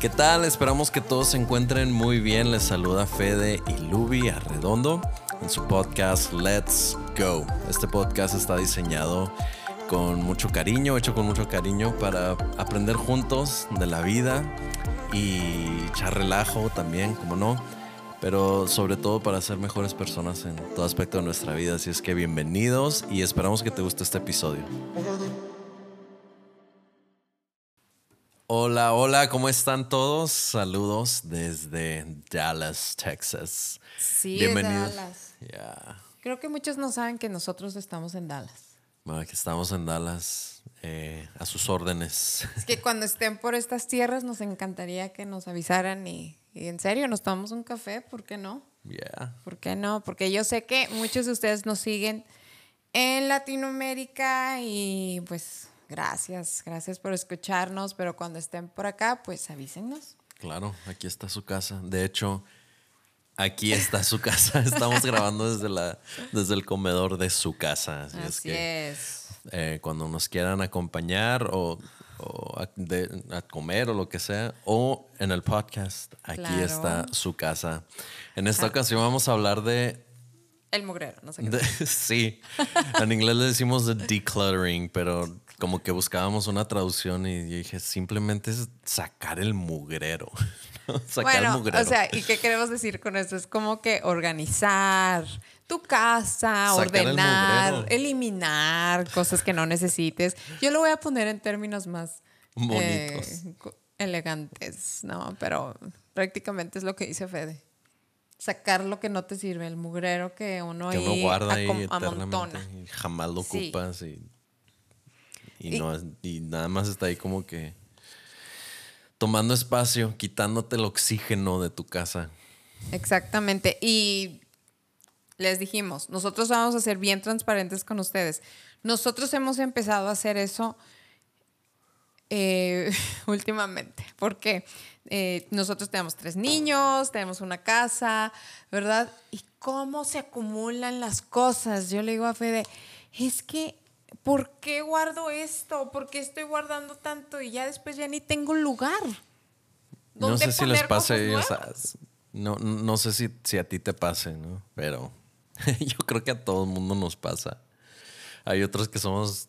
¿Qué tal? Esperamos que todos se encuentren muy bien. Les saluda Fede y Luby Arredondo en su podcast Let's Go. Este podcast está diseñado con mucho cariño, hecho con mucho cariño para aprender juntos de la vida y echar relajo también, como no, pero sobre todo para ser mejores personas en todo aspecto de nuestra vida. Así es que bienvenidos y esperamos que te guste este episodio. Hola, hola, ¿cómo están todos? Saludos desde Dallas, Texas. Sí, Bienvenidos. Dallas. Ya. Creo que muchos no saben que nosotros estamos en Dallas. Bueno, aquí estamos en Dallas eh, a sus órdenes. Es que cuando estén por estas tierras nos encantaría que nos avisaran y, y en serio nos tomamos un café, ¿por qué no? Ya. ¿Por qué no? Porque yo sé que muchos de ustedes nos siguen en Latinoamérica y pues gracias, gracias por escucharnos, pero cuando estén por acá, pues avísenos. Claro, aquí está su casa. De hecho, aquí está su casa. Estamos grabando desde, la, desde el comedor de su casa. Así, es que es. eh, cuando nos quieran acompañar o, o a, de- a comer o lo que sea, o en el podcast, aquí Claro. está su casa. En esta ocasión vamos a hablar de El mugrero, no sé qué. De- sí, en inglés le decimos de decluttering, pero como que buscábamos una traducción y yo dije, simplemente es sacar el mugrero. ¿no? Sacar el Bueno, mugrero. o sea, ¿y qué queremos decir con esto? Es como que organizar tu casa, Sacar el ordenar, eliminar cosas que no necesites. Yo lo voy a poner en términos más eh, Bonitos. elegantes, ¿no? Pero prácticamente es lo que dice Fede. Sacar lo que no te sirve, el mugrero que uno, que uno ahí guarda ahí eternamente y jamás lo Sí. ocupas y, y, Y- no, es- y nada más está ahí como que tomando espacio, quitándote el oxígeno de tu casa. Exactamente. Y les dijimos, nosotros vamos a ser bien transparentes con ustedes. Nosotros hemos empezado a hacer eso eh, últimamente, porque eh, nosotros tenemos tres niños, tenemos una casa, ¿verdad? Y cómo se acumulan las cosas. Yo le digo a Fede, es que, ¿por qué guardo esto? ¿Por qué estoy guardando tanto? Y ya después ya ni tengo lugar. No ¿Dónde sé si les pase, sea, nuevas? no, no sé si, si a ti te pase, ¿no? Pero yo creo que a todo el mundo nos pasa. Hay otros que somos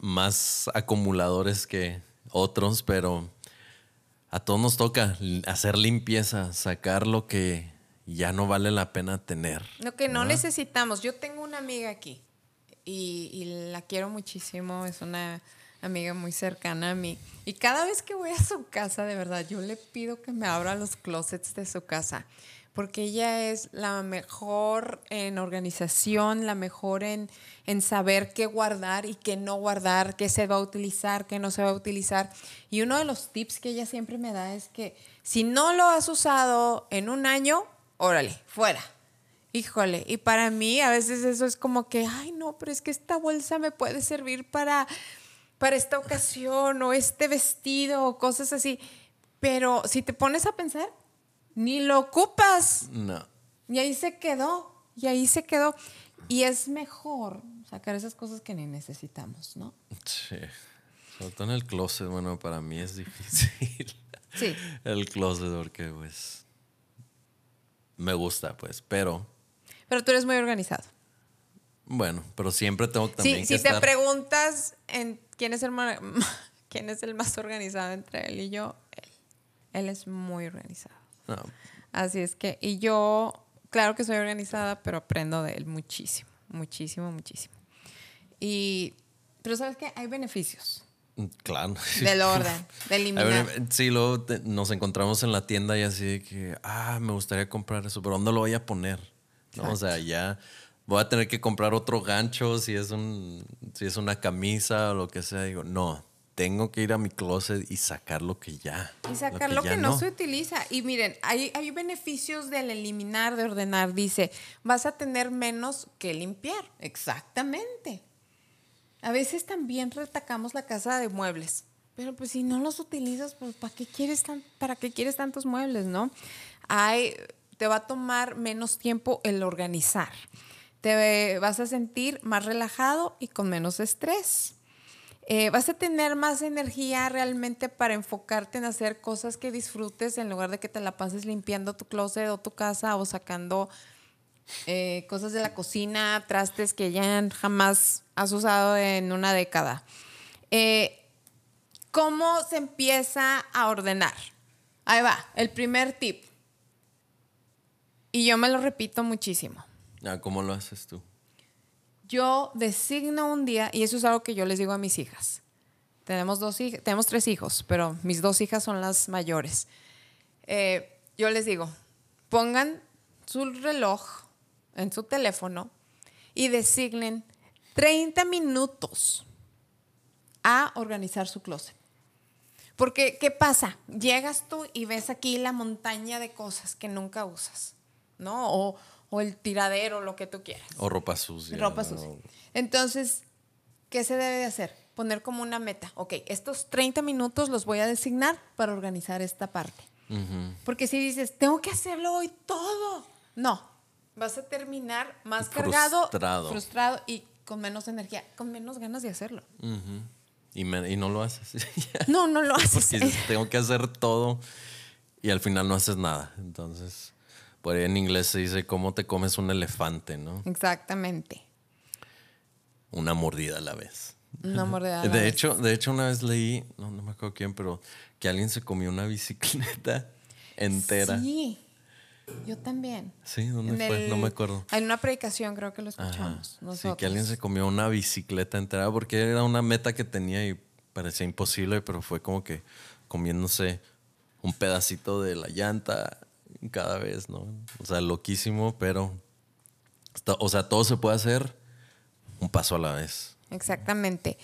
más acumuladores que otros, pero a todos nos toca hacer limpieza, sacar lo que ya no vale la pena tener. Lo que no necesitamos. Yo tengo una amiga aquí y, la quiero muchísimo. Es una amiga muy cercana a mí. Y cada vez que voy a su casa, de verdad, yo le pido que me abra los closets de su casa. Porque ella es la mejor en organización, la mejor en, en saber qué guardar y qué no guardar, qué se va a utilizar, qué no se va a utilizar. Y uno de los tips que ella siempre me da es que si no lo has usado en un año, órale, fuera. Híjole, y para mí a veces eso es como que, ay no, pero es que esta bolsa me puede servir para, para esta ocasión o este vestido o cosas así. Pero si te pones a pensar, ni lo ocupas. No. Y ahí se quedó, y ahí se quedó. Y es mejor sacar esas cosas que ni necesitamos, ¿no? Sí. Sobre todo en el closet, bueno, para mí es difícil. Sí. El closet, porque pues me gusta, pues, pero Pero tú eres muy organizado. bueno, pero siempre tengo también Sí, que si te preguntas en quién es el ma- quién es el más organizado entre él y yo, él. Él es muy organizado. No, Así es que, y yo, claro que soy organizada, pero aprendo de él muchísimo, muchísimo, muchísimo. Y, pero sabes que hay beneficios claro. del orden, de A eliminar. ver, sí, luego te- nos encontramos en la tienda y así de que, ah, me gustaría comprar eso, pero ¿dónde lo voy a poner? ¿No? O sea, ya voy a tener que comprar otro gancho si es un, si es una camisa o lo que sea. Digo, no, tengo que ir a mi closet y sacar lo que ya. Y sacar lo que, ya no. se utiliza. Y miren, hay, hay beneficios del eliminar, de ordenar. Dice, vas a tener menos que limpiar. Exactamente. A veces también retacamos la casa de muebles. Pero pues si no los utilizas, pues ¿para qué quieres, tan, para qué quieres tantos muebles, no? Hay, te va a tomar menos tiempo el organizar. Te vas a sentir más relajado y con menos estrés. eh, vas a tener más energía realmente para enfocarte en hacer cosas que disfrutes en lugar de que te la pases limpiando tu closet o tu casa o sacando eh, cosas de la cocina, trastes que ya jamás has usado en una década. Eh, ¿Cómo se empieza a ordenar? Ahí va, el primer tip. Y yo me lo repito muchísimo. Ah, ¿Cómo lo haces tú? Yo designo un día, y eso es algo que yo les digo a mis hijas. Tenemos, dos tenemos tres hijos, pero mis dos hijas son las mayores. Eh, yo les digo, pongan su reloj en su teléfono y designen 30 minutos a organizar su closet. Porque, ¿qué pasa? Llegas tú y ves aquí la montaña de cosas que nunca usas, ¿no? O, o el tiradero, lo que tú quieras. O ropa sucia. Ropa sucia. Entonces, ¿qué se debe de hacer? Poner como una meta. Ok, estos 30 minutos los voy a designar para organizar esta parte. Porque si dices, tengo que hacerlo hoy todo, no. Vas a terminar más cargado, Frustrado. y con menos energía, con menos ganas de hacerlo. Ujú. y, me- y no lo haces. No, no lo haces. Porque dices, tengo que hacer todo y al final no haces nada. Entonces, por ahí en inglés se dice cómo te comes un elefante, ¿no? Exactamente. Una mordida a la vez. No mordida. a la De vez. hecho, de hecho, una vez leí, no, no me acuerdo quién, pero que alguien se comió una bicicleta entera. Sí, Sí, yo también. ¿dónde En fue? el- No me acuerdo. En una predicación creo que lo Ajá. escuchamos. Sí, que alguien se comió una bicicleta entera porque era una meta que tenía y parecía imposible, pero fue como que comiéndose un pedacito de la llanta cada vez, ¿no? O sea, loquísimo, pero, o sea, todo se puede hacer un paso a la vez. Exactamente.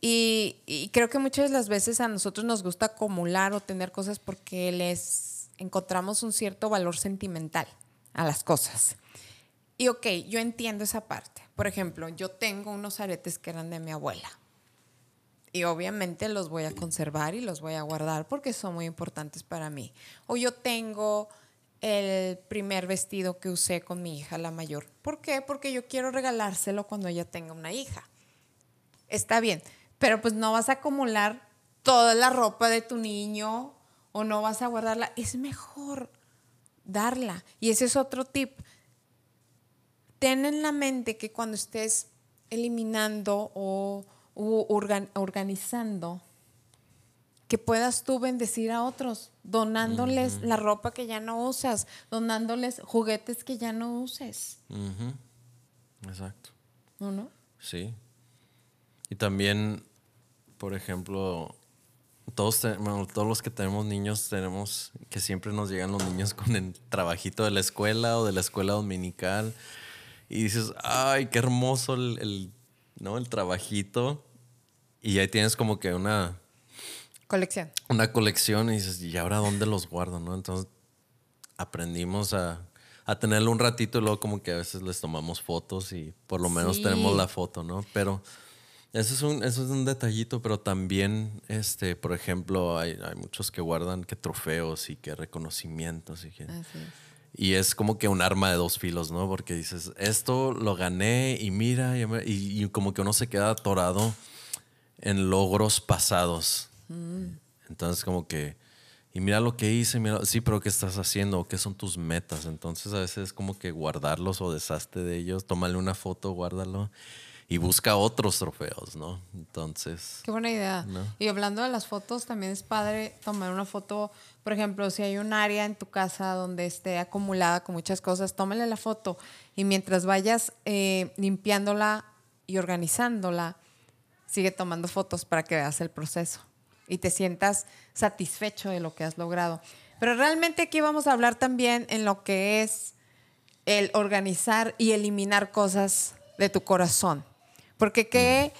Y, y creo que muchas de las veces a nosotros nos gusta acumular o tener cosas porque les encontramos un cierto valor sentimental a las cosas. Y ok, yo entiendo esa parte. Por ejemplo, yo tengo unos aretes que eran de mi abuela. Y obviamente los voy a conservar y los voy a guardar porque son muy importantes para mí. O yo tengo el primer vestido que usé con mi hija, la mayor. ¿Por qué? Porque yo quiero regalárselo cuando ella tenga una hija. Está bien, pero pues no vas a acumular toda la ropa de tu niño o no vas a guardarla. Es mejor darla. Y ese es otro tip. Ten en la mente que cuando estés eliminando o u organ- organizando, que puedas tú bendecir a otros, donándoles la ropa que ya no usas, donándoles juguetes que ya no uses. Exacto. ¿No? no? Sí. Y también, por ejemplo, todos, te- bueno, todos los que tenemos niños tenemos que siempre nos llegan los niños con el trabajito de la escuela o de la escuela dominical y dices, ay, qué hermoso el, el, ¿no? el trabajito. Y ahí tienes como que una, Colección. una colección y dices, ¿y ahora dónde los guardo? ¿no? Entonces aprendimos a, a tenerlo un ratito y luego como que a veces les tomamos fotos y por lo menos Sí. tenemos la foto, ¿no? Pero eso es un, eso es un detallito, pero también, este, por ejemplo, hay, hay muchos que guardan que trofeos y que reconocimientos y que... Así es. Y es como que un arma de dos filos, ¿no? Porque dices, esto lo gané y mira, y, como que uno se queda atorado en logros pasados. Entonces como que, y mira lo que hice, mira, sí, pero ¿qué estás haciendo? ¿Qué son tus metas? Entonces a veces es como que guardarlos o deshazte de ellos, tómale una foto, guárdalo y busca otros trofeos, ¿no? Entonces, Qué buena idea. ¿No? Y hablando de las fotos, también es padre tomar una foto. Por ejemplo, si hay un área en tu casa donde esté acumulada con muchas cosas, tómale la foto. Y mientras vayas eh, limpiándola y organizándola, sigue tomando fotos para que veas el proceso y te sientas satisfecho de lo que has logrado. Pero realmente aquí vamos a hablar también en lo que es el organizar y eliminar cosas de tu corazón. Porque que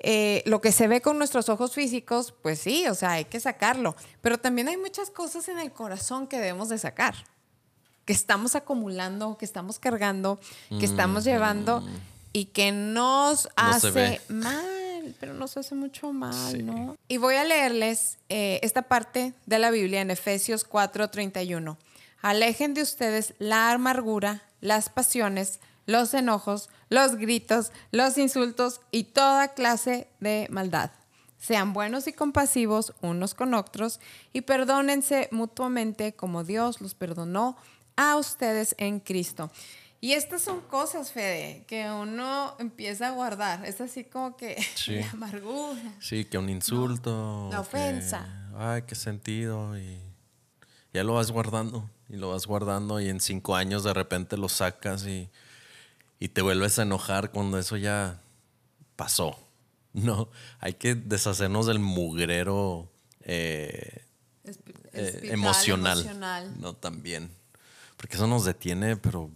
eh, lo que se ve con nuestros ojos físicos, pues sí, o sea, hay que sacarlo. Pero también hay muchas cosas en el corazón que debemos de sacar. Que estamos acumulando, que estamos cargando, que estamos llevando y que nos No hace mal, pero nos hace mucho mal, Sí. ¿no? Y voy a leerles eh, esta parte de la Biblia en Efesios 4:31. Alejen de ustedes la amargura, las pasiones, los enojos, los gritos, los insultos y toda clase de maldad. Sean buenos y compasivos unos con otros y perdónense mutuamente como Dios los perdonó a ustedes en Cristo. Y estas son cosas, Fede, que uno empieza a guardar. Es así como que la amargura. Sí, que un insulto. la ofensa. ay, qué sentido. Y ya lo vas guardando. Y lo vas guardando. Y en cinco años de repente lo sacas y, y te vuelves a enojar cuando eso ya pasó. No, hay que deshacernos del mugrero eh, eh, emocional. emocional. No, también. Porque eso nos detiene, pero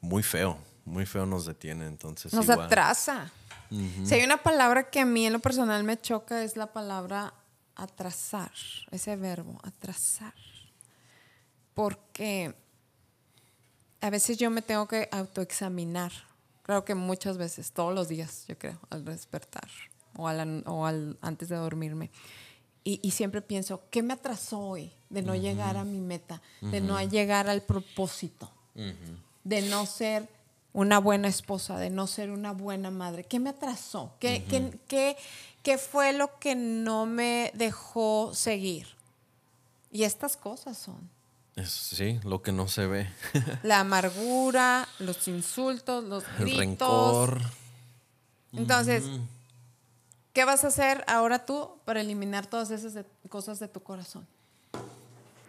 muy feo, muy feo nos detiene, entonces. Nos atrasa. Si hay una palabra que a mí en lo personal me choca es la palabra atrasar, ese verbo, atrasar. Porque a veces yo me tengo que autoexaminar. Creo que muchas veces, todos los días, yo creo, al despertar o, al, antes de dormirme. Y, siempre pienso, ¿qué me atrasó hoy de no llegar a mi meta, de no llegar al propósito? de no ser una buena esposa, de no ser una buena madre? ¿Qué me atrasó? ¿Qué, qué, fue lo que no me dejó seguir? Y estas cosas son. Sí, lo que no se ve. La amargura, los insultos, los gritos. El rencor. Entonces, ¿qué vas a hacer ahora tú para eliminar todas esas cosas de tu corazón?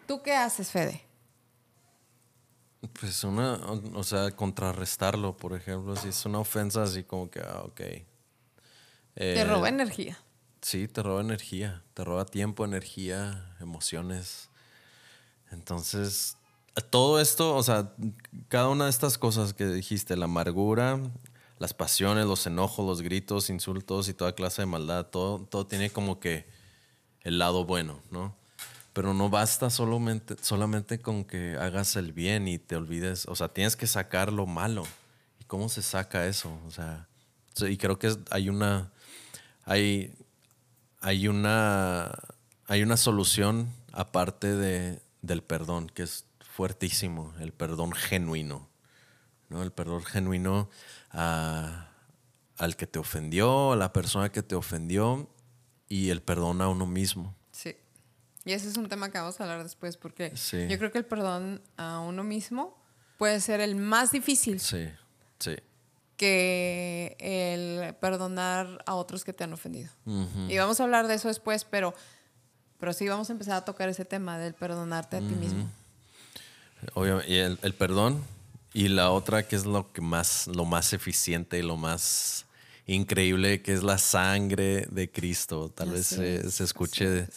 ¿Tú qué haces, Fede? Pues una, o sea, contrarrestarlo, por ejemplo, si es una ofensa así como que, ah, ok. te eh, roba energía. Sí, te roba energía, te roba tiempo, energía, emociones. Entonces, todo esto, o sea, cada una de estas cosas que dijiste, la amargura, las pasiones, los enojos, los gritos, insultos y toda clase de maldad, todo, todo tiene como que el lado bueno, ¿no? Pero no basta solamente, solamente con que hagas el bien y te olvides. O sea, tienes que sacar lo malo. ¿Y cómo se saca eso? O sea, y creo que hay una. Hay, hay una. Hay una solución aparte de, del perdón, que es fuertísimo, el perdón genuino. ¿no? El perdón genuino al que te ofendió, a la persona que te ofendió, y el perdón a uno mismo. Y ese es un tema que vamos a hablar después porque yo creo que el perdón a uno mismo puede ser el más difícil. Sí, sí. Que el perdonar a otros que te han ofendido. Y vamos a hablar de eso después, pero, pero sí vamos a empezar a tocar ese tema del perdonarte a ti mismo. Obviamente, y el, el, perdón y la otra que es lo que más, lo más eficiente y lo más increíble, que es la sangre de Cristo. Tal vez se, se, escuche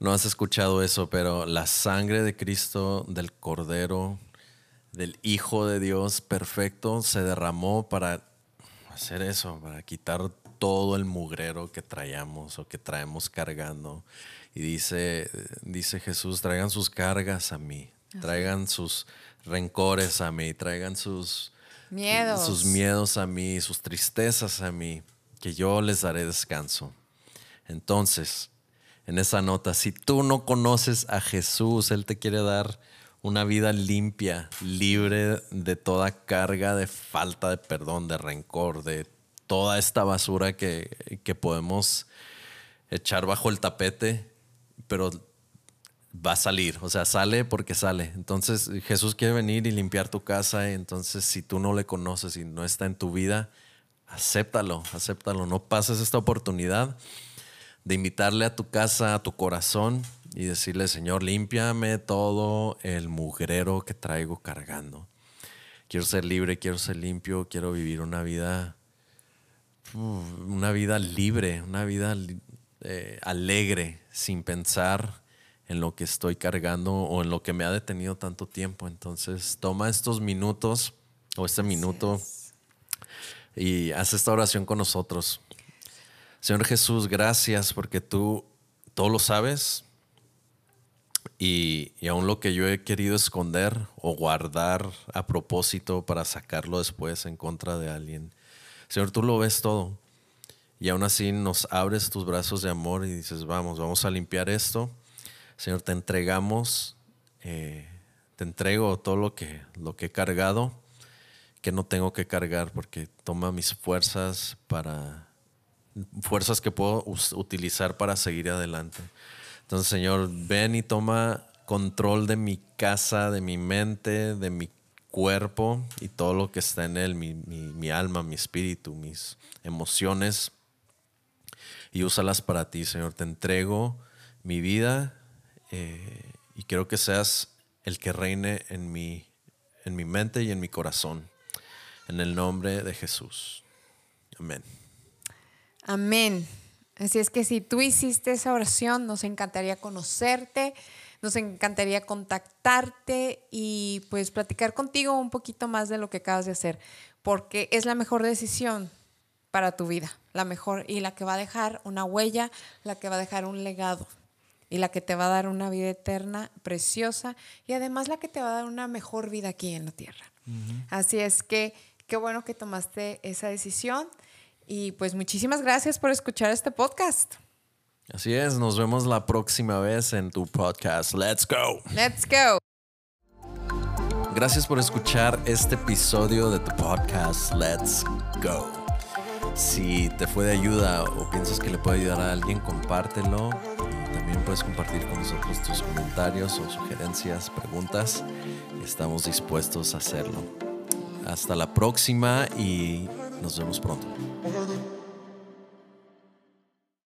no has escuchado eso, pero la sangre de Cristo, del Cordero, del Hijo de Dios perfecto, se derramó para hacer eso, para quitar todo el mugrero que traíamos o que traemos cargando. Y dice, dice Jesús, traigan sus cargas a mí, traigan sus rencores a mí, traigan sus miedos. sus miedos a mí, sus tristezas a mí, que yo les daré descanso. Entonces, en esa nota. Si tú no conoces a Jesús, Él te quiere dar una vida limpia, libre de toda carga de falta de perdón, de rencor, de toda esta basura que, que podemos echar bajo el tapete, pero va a salir, o sea, sale porque sale. Entonces Jesús quiere venir y limpiar tu casa, entonces si tú no le conoces y no está en tu vida, acéptalo, acéptalo, no pases esta oportunidad de invitarle a tu casa, a tu corazón y decirle, Señor, límpiame todo el mugrero que traigo cargando. Quiero ser libre, quiero ser limpio, quiero vivir una vida, una vida libre, una vida eh, alegre, sin pensar en lo que estoy cargando o en lo que me ha detenido tanto tiempo. Entonces, toma estos minutos o este minuto y haz esta oración con nosotros. Señor Jesús, gracias porque tú todo lo sabes y, aún lo que yo he querido esconder o guardar a propósito para sacarlo después en contra de alguien. Señor, tú lo ves todo y aún así nos abres tus brazos de amor y dices, vamos, vamos a limpiar esto. Señor, te entregamos, eh, te entrego todo lo que, lo que he cargado que no tengo que cargar porque toma mis fuerzas para fuerzas que puedo utilizar para seguir adelante. Entonces, Señor, ven y toma control de mi casa, de mi mente, de mi cuerpo y todo lo que está en él, mi, alma, mi espíritu, mis emociones. Y úsalas para ti, Señor. Te entrego mi vida eh, y quiero que seas el que reine en mi, en mi mente y en mi corazón. En el nombre de Jesús. Amén. Amén. Así es que si tú hiciste esa oración, nos encantaría conocerte, nos encantaría contactarte y pues platicar contigo un poquito más de lo que acabas de hacer, porque es la mejor decisión para tu vida, la mejor y la que va a dejar una huella, la que va a dejar un legado y la que te va a dar una vida eterna, preciosa y además la que te va a dar una mejor vida aquí en la tierra. Así es que qué bueno que tomaste esa decisión. Y pues muchísimas gracias por escuchar este podcast. Así es, nos vemos la próxima vez en tu podcast. Let's go. Let's go. Gracias por escuchar este episodio de tu podcast Let's Go. Si te fue de ayuda o piensas que le puede ayudar a alguien, compártelo. también puedes compartir con nosotros tus comentarios o sugerencias, preguntas. Estamos dispuestos a hacerlo. Hasta la próxima y nos vemos pronto.